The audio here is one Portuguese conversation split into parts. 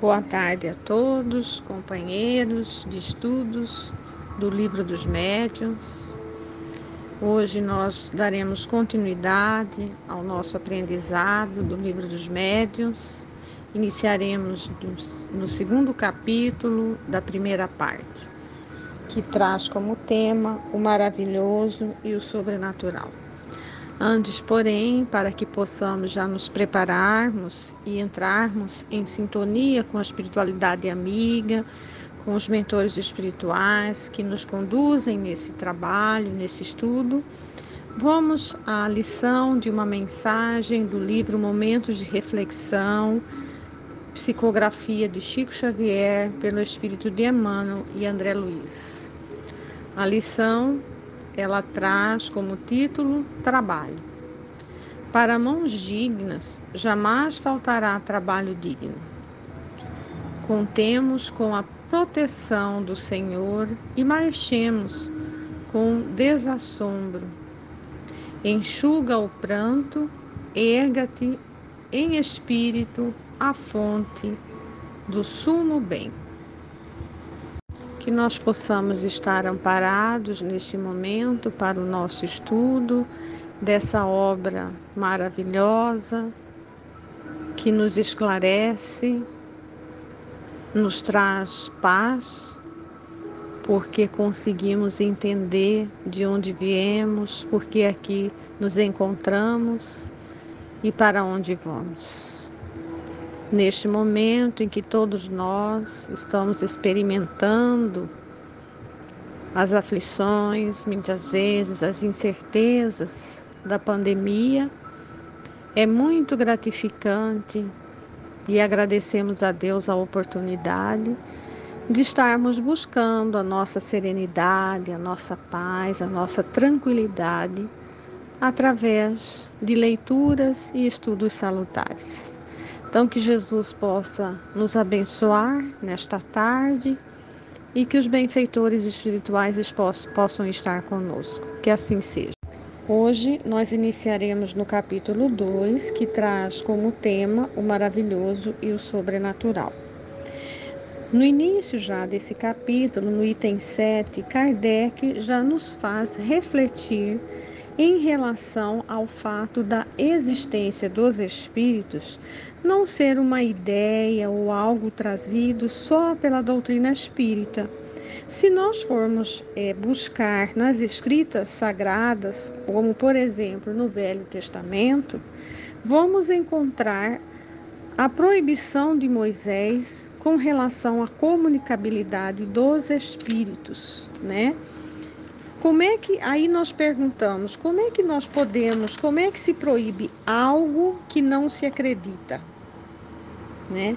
Boa tarde a todos, companheiros de estudos do Livro dos Médiuns. Hoje nós daremos continuidade ao nosso aprendizado do Livro dos Médiuns. Iniciaremos no segundo capítulo da primeira parte, que traz como tema o maravilhoso e o sobrenatural. Antes, porém, para que possamos já nos prepararmos e entrarmos em sintonia com a espiritualidade amiga, com os mentores espirituais que nos conduzem nesse trabalho, nesse estudo, vamos à lição de uma mensagem do livro Momentos de Reflexão, psicografia de Chico Xavier, pelo espírito de Emmanuel e André Luiz. A lição ela traz como título Trabalho. Para mãos dignas, jamais faltará trabalho digno. Contemos com a proteção do Senhor e marchemos com desassombro. Enxuga o pranto, erga-te em espírito à fonte do sumo bem que nós possamos estar amparados neste momento para o nosso estudo dessa obra maravilhosa que nos esclarece, nos traz paz, porque conseguimos entender de onde viemos, porque aqui nos encontramos e para onde vamos neste momento em que todos nós estamos experimentando as aflições, muitas vezes as incertezas da pandemia, é muito gratificante e agradecemos a Deus a oportunidade de estarmos buscando a nossa serenidade, a nossa paz, a nossa tranquilidade através de leituras e estudos salutares. Então, que Jesus possa nos abençoar nesta tarde e que os benfeitores espirituais possam estar conosco. Que assim seja. Hoje nós iniciaremos no capítulo 2, que traz como tema o maravilhoso e o sobrenatural. No início já desse capítulo, no item 7, Kardec já nos faz refletir em relação ao fato da existência dos espíritos não ser uma ideia ou algo trazido só pela doutrina espírita. Se nós formos é, buscar nas escritas sagradas, como por exemplo no Velho Testamento, vamos encontrar a proibição de Moisés com relação à comunicabilidade dos espíritos, né? Como é que aí nós perguntamos, como é que nós podemos, como é que se proíbe algo que não se acredita, né?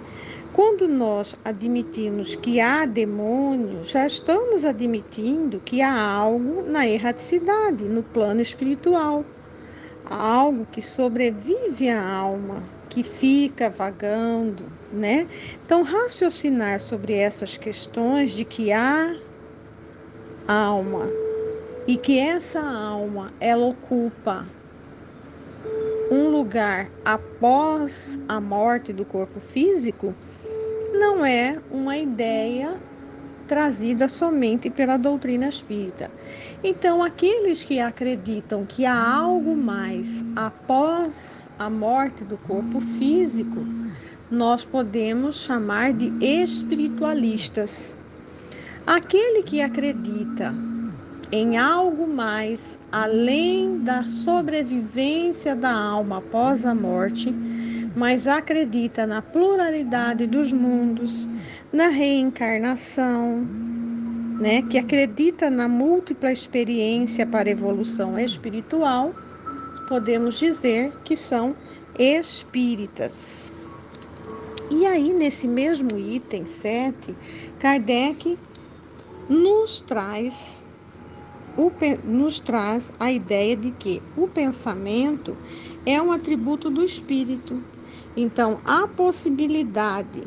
Quando nós admitimos que há demônio, já estamos admitindo que há algo na erraticidade, no plano espiritual. Algo que sobrevive à alma, que fica vagando, né? Então, raciocinar sobre essas questões de que há alma e que essa alma ela ocupa um lugar após a morte do corpo físico não é uma ideia trazida somente pela doutrina espírita. Então, aqueles que acreditam que há algo mais após a morte do corpo físico, nós podemos chamar de espiritualistas. Aquele que acredita em algo mais além da sobrevivência da alma após a morte, mas acredita na pluralidade dos mundos, na reencarnação, né, que acredita na múltipla experiência para evolução espiritual, podemos dizer que são espíritas. E aí, nesse mesmo item 7, Kardec nos traz o, nos traz a ideia de que o pensamento é um atributo do espírito. Então, a possibilidade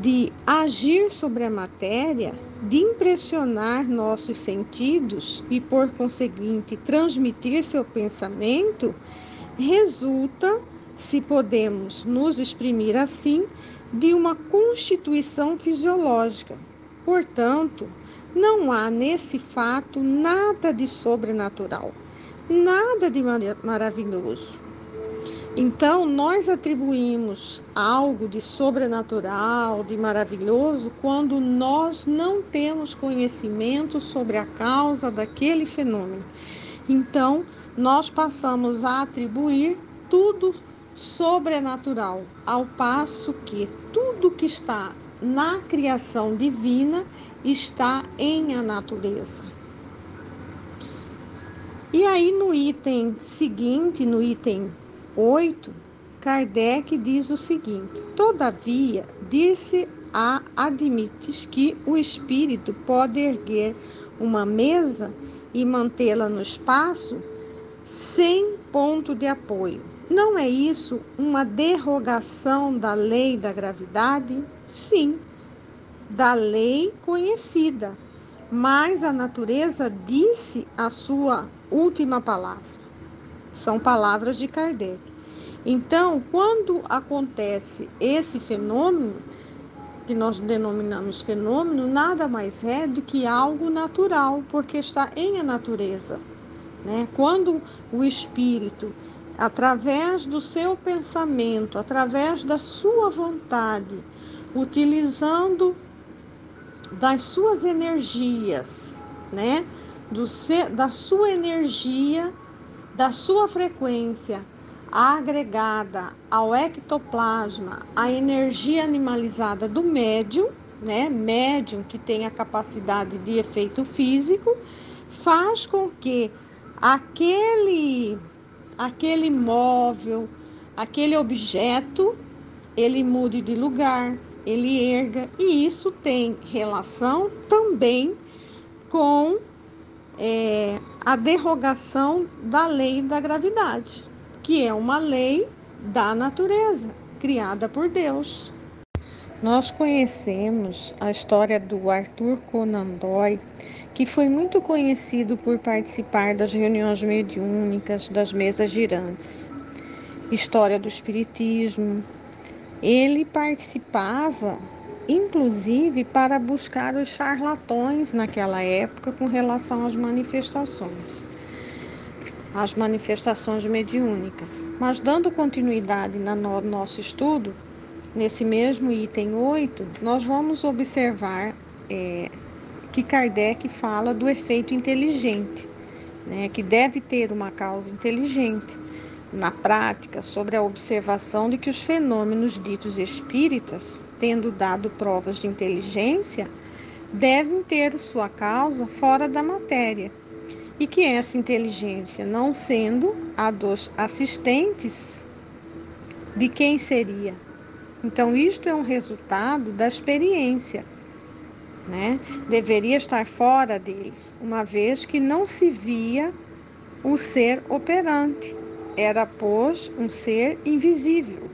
de agir sobre a matéria, de impressionar nossos sentidos e, por conseguinte, transmitir seu pensamento, resulta, se podemos nos exprimir assim, de uma constituição fisiológica. Portanto, não há nesse fato nada de sobrenatural, nada de maravilhoso. Então, nós atribuímos algo de sobrenatural, de maravilhoso, quando nós não temos conhecimento sobre a causa daquele fenômeno. Então, nós passamos a atribuir tudo sobrenatural, ao passo que tudo que está na criação divina está em a natureza. E aí, no item seguinte, no item 8, Kardec diz o seguinte: Todavia, disse a admites que o espírito pode erguer uma mesa e mantê-la no espaço sem ponto de apoio. Não é isso uma derrogação da lei da gravidade? Sim, da lei conhecida, mas a natureza disse a sua última palavra. São palavras de Kardec. Então, quando acontece esse fenômeno, que nós denominamos fenômeno, nada mais é do que algo natural, porque está em a natureza. Né? Quando o espírito, através do seu pensamento, através da sua vontade, utilizando das suas energias, né? Do seu, da sua energia da sua frequência agregada ao ectoplasma, a energia animalizada do médium, né, médium que tem a capacidade de efeito físico, faz com que aquele aquele móvel, aquele objeto, ele mude de lugar, ele erga, e isso tem relação também com é, a derrogação da lei da gravidade, que é uma lei da natureza, criada por Deus. Nós conhecemos a história do Arthur Conan Doyle, que foi muito conhecido por participar das reuniões mediúnicas, das mesas girantes. História do Espiritismo. Ele participava inclusive para buscar os charlatões naquela época com relação às manifestações, às manifestações mediúnicas. Mas dando continuidade no nosso estudo, nesse mesmo item 8, nós vamos observar é, que Kardec fala do efeito inteligente, né, que deve ter uma causa inteligente na prática sobre a observação de que os fenômenos ditos espíritas, tendo dado provas de inteligência, devem ter sua causa fora da matéria, e que essa inteligência, não sendo a dos assistentes, de quem seria? Então, isto é um resultado da experiência, né? Deveria estar fora deles, uma vez que não se via o ser operante era, pois, um ser invisível.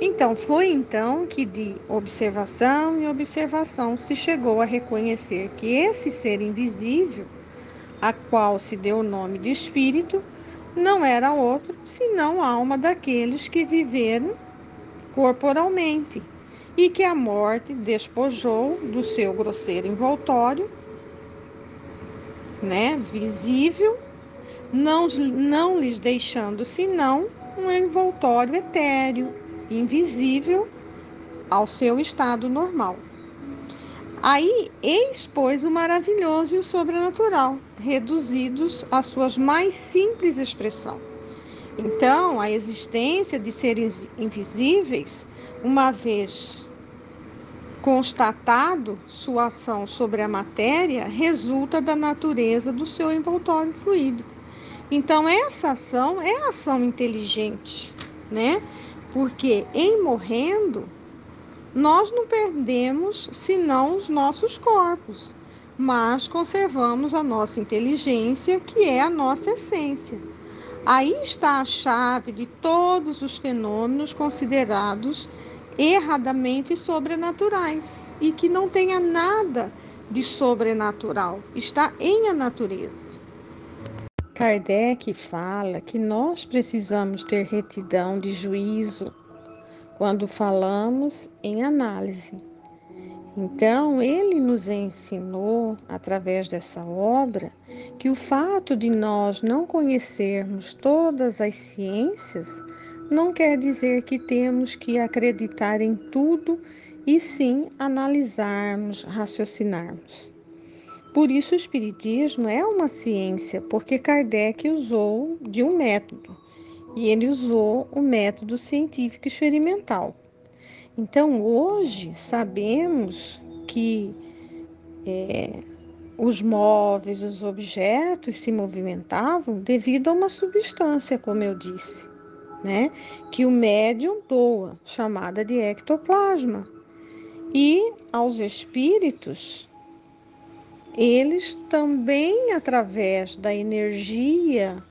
Então, foi então que de observação em observação se chegou a reconhecer que esse ser invisível, a qual se deu o nome de espírito, não era outro senão a alma daqueles que viveram corporalmente e que a morte despojou do seu grosseiro envoltório, né, visível não, não lhes deixando senão um envoltório etéreo, invisível ao seu estado normal. Aí expôs o maravilhoso e o sobrenatural, reduzidos às suas mais simples expressão. Então, a existência de seres invisíveis, uma vez constatado sua ação sobre a matéria, resulta da natureza do seu envoltório fluídico. Então, essa ação é ação inteligente, né? Porque em morrendo, nós não perdemos senão os nossos corpos, mas conservamos a nossa inteligência, que é a nossa essência. Aí está a chave de todos os fenômenos considerados erradamente sobrenaturais e que não tenha nada de sobrenatural, está em a natureza. Kardec fala que nós precisamos ter retidão de juízo quando falamos em análise. Então, ele nos ensinou, através dessa obra, que o fato de nós não conhecermos todas as ciências não quer dizer que temos que acreditar em tudo e sim analisarmos, raciocinarmos. Por isso, o Espiritismo é uma ciência, porque Kardec usou de um método e ele usou o método científico experimental. Então, hoje, sabemos que é, os móveis, os objetos se movimentavam devido a uma substância, como eu disse, né? Que o médium doa, chamada de ectoplasma. E aos espíritos, eles também, através da energia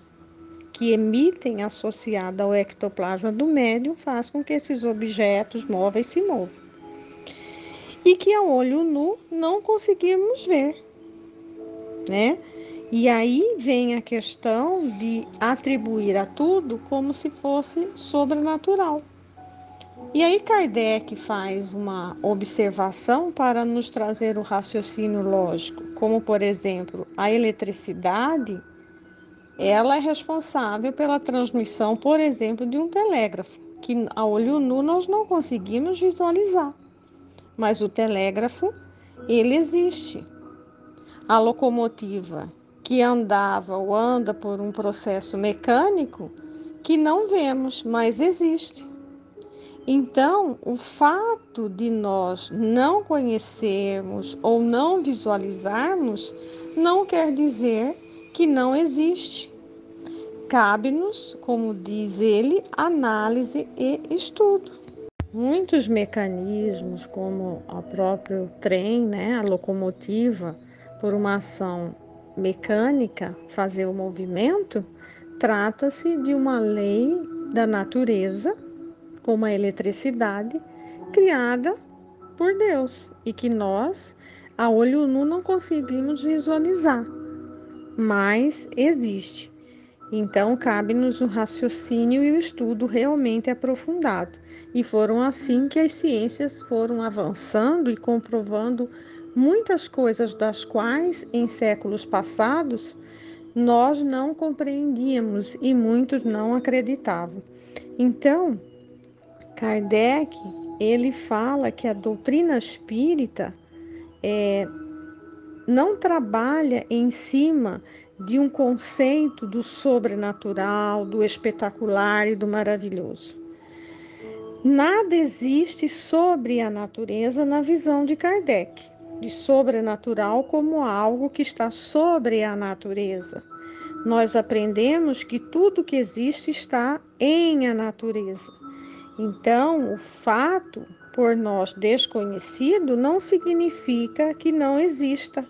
que emitem associada ao ectoplasma do médium faz com que esses objetos móveis se movam. E que a olho nu não conseguimos ver, né? E aí vem a questão de atribuir a tudo como se fosse sobrenatural. E aí Kardec faz uma observação para nos trazer o raciocínio lógico, como por exemplo, a eletricidade ela é responsável pela transmissão, por exemplo, de um telégrafo, que a olho nu nós não conseguimos visualizar. Mas o telégrafo, ele existe. A locomotiva que andava ou anda por um processo mecânico que não vemos, mas existe. Então, o fato de nós não conhecermos ou não visualizarmos não quer dizer que não existe. Cabe-nos, como diz ele, análise e estudo. Muitos mecanismos, como o próprio trem, né, a locomotiva, por uma ação mecânica, fazer o movimento, trata-se de uma lei da natureza, como a eletricidade, criada por Deus e que nós, a olho nu, não conseguimos visualizar, mas existe. Então, cabe-nos o raciocínio e o estudo realmente aprofundado. E foram assim que as ciências foram avançando e comprovando muitas coisas das quais, em séculos passados, nós não compreendíamos e muitos não acreditavam. Então, Kardec, ele fala que a doutrina espírita é, não trabalha em cima de um conceito do sobrenatural, do espetacular e do maravilhoso. Nada existe sobre a natureza na visão de Kardec, de sobrenatural como algo que está sobre a natureza. Nós aprendemos que tudo que existe está em a natureza. Então, o fato por nós desconhecido não significa que não exista,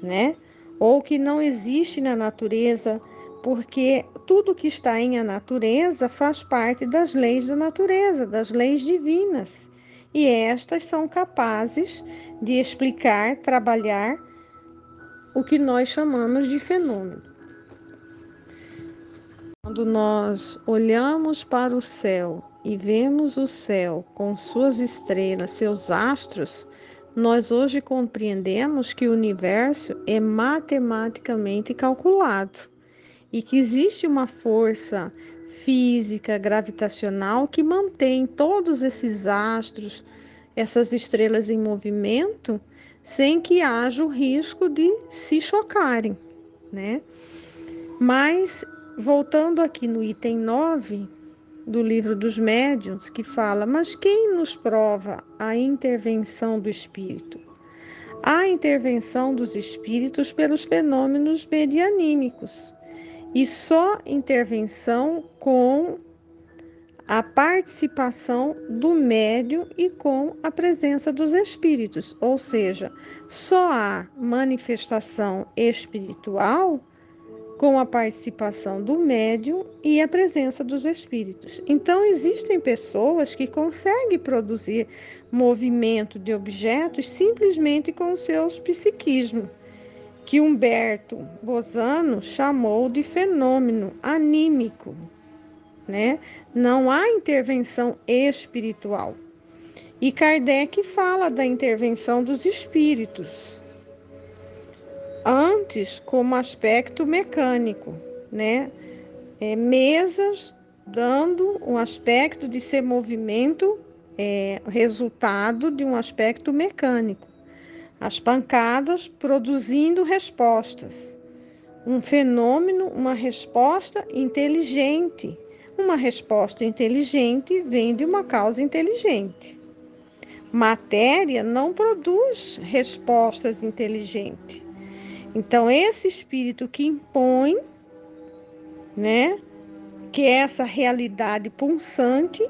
né? ou que não existe na natureza, porque tudo que está em a natureza faz parte das leis da natureza, das leis divinas. E estas são capazes de explicar, trabalhar o que nós chamamos de fenômeno. Quando nós olhamos para o céu e vemos o céu com suas estrelas, seus astros, nós hoje compreendemos que o universo é matematicamente calculado e que existe uma força física gravitacional que mantém todos esses astros, essas estrelas em movimento, sem que haja o risco de se chocarem, né? Mas voltando aqui no item 9, do livro dos médiuns que fala: Mas quem nos prova a intervenção do espírito? A intervenção dos espíritos pelos fenômenos medianímicos e só intervenção com a participação do médium e com a presença dos espíritos, ou seja, só há manifestação espiritual com a participação do médium e a presença dos espíritos. Então, existem pessoas que conseguem produzir movimento de objetos simplesmente com seus psiquismos, que Humberto Bozano chamou de fenômeno anímico. né? Não há intervenção espiritual. E Kardec fala da intervenção dos espíritos. Antes, como aspecto mecânico, né? É, mesas dando um aspecto de ser movimento, é, resultado de um aspecto mecânico. As pancadas produzindo respostas. Um fenômeno, uma resposta inteligente. Uma resposta inteligente vem de uma causa inteligente. Matéria não produz respostas inteligentes. Então, esse espírito que impõe, né, que é essa realidade pulsante,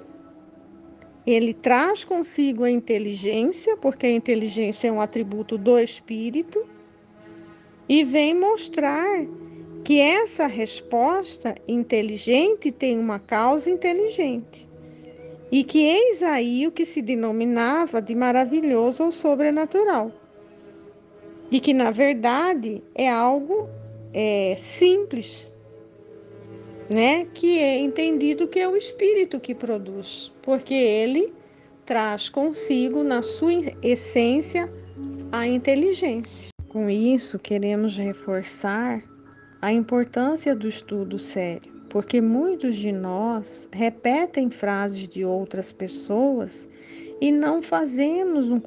ele traz consigo a inteligência, porque a inteligência é um atributo do espírito, e vem mostrar que essa resposta inteligente tem uma causa inteligente. E que eis aí o que se denominava de maravilhoso ou sobrenatural. E que, na verdade, é algo é, simples, né? Que é entendido que é o espírito que produz, porque ele traz consigo na sua essência a inteligência. Com isso, queremos reforçar a importância do estudo sério, porque muitos de nós repetem frases de outras pessoas e não fazemos um,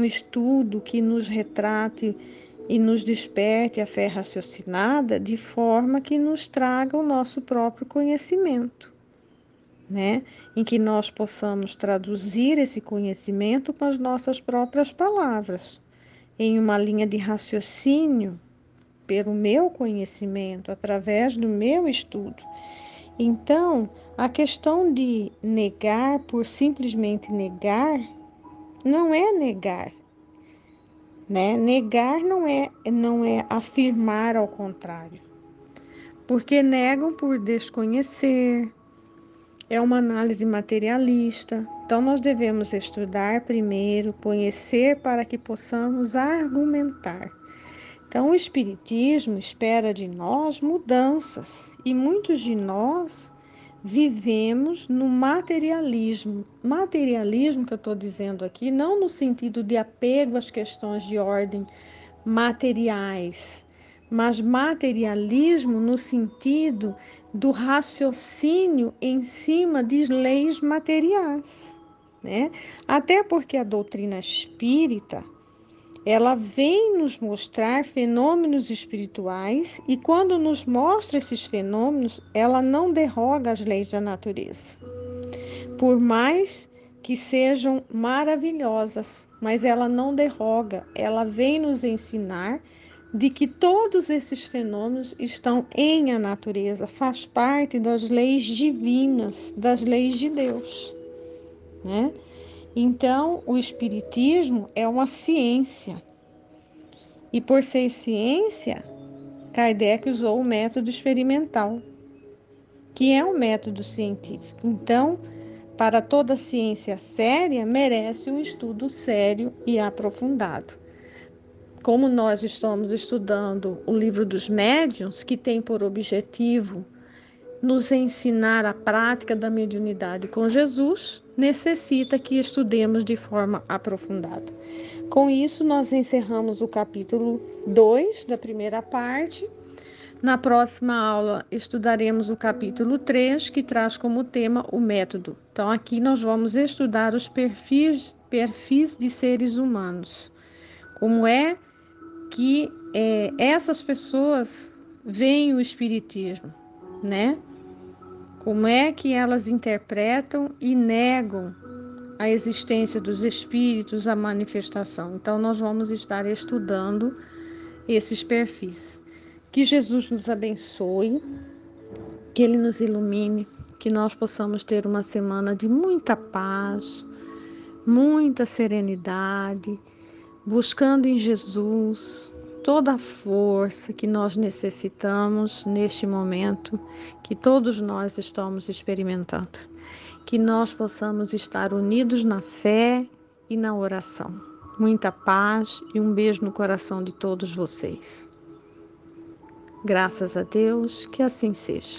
um estudo que nos retrate e nos desperte a fé raciocinada de forma que nos traga o nosso próprio conhecimento, né? Em que nós possamos traduzir esse conhecimento com as nossas próprias palavras, em uma linha de raciocínio pelo meu conhecimento, através do meu estudo. Então, a questão de negar por simplesmente negar não é negar, né? Negar não é, não é afirmar ao contrário, porque negam por desconhecer, é uma análise materialista. Então, nós devemos estudar primeiro, conhecer para que possamos argumentar. Então, o Espiritismo espera de nós mudanças e muitos de nós vivemos no materialismo. Materialismo que eu estou dizendo aqui, não no sentido de apego às questões de ordem materiais, mas materialismo no sentido do raciocínio em cima de leis materiais. Né? Até porque a doutrina espírita ela vem nos mostrar fenômenos espirituais e quando nos mostra esses fenômenos, ela não derroga as leis da natureza. Por mais que sejam maravilhosas, mas ela não derroga, ela vem nos ensinar de que todos esses fenômenos estão em a natureza, faz parte das leis divinas, das leis de Deus, né? Então, o Espiritismo é uma ciência. E por ser ciência, Kardec usou o método experimental, que é um método científico. Então, para toda ciência séria, merece um estudo sério e aprofundado. Como nós estamos estudando o livro dos médiuns, que tem por objetivo nos ensinar a prática da mediunidade com Jesus, necessita que estudemos de forma aprofundada. Com isso, nós encerramos o capítulo 2 da primeira parte. Na próxima aula, estudaremos o capítulo 3, que traz como tema o método. Então, aqui nós vamos estudar os perfis, perfis de seres humanos. Como é que é, essas pessoas veem o Espiritismo, né? Como é que elas interpretam e negam a existência dos espíritos, a manifestação. Então, nós vamos estar estudando esses perfis. Que Jesus nos abençoe, que Ele nos ilumine, que nós possamos ter uma semana de muita paz, muita serenidade, buscando em Jesus toda a força que nós necessitamos neste momento que todos nós estamos experimentando. Que nós possamos estar unidos na fé e na oração. Muita paz e um beijo no coração de todos vocês. Graças a Deus, que assim seja.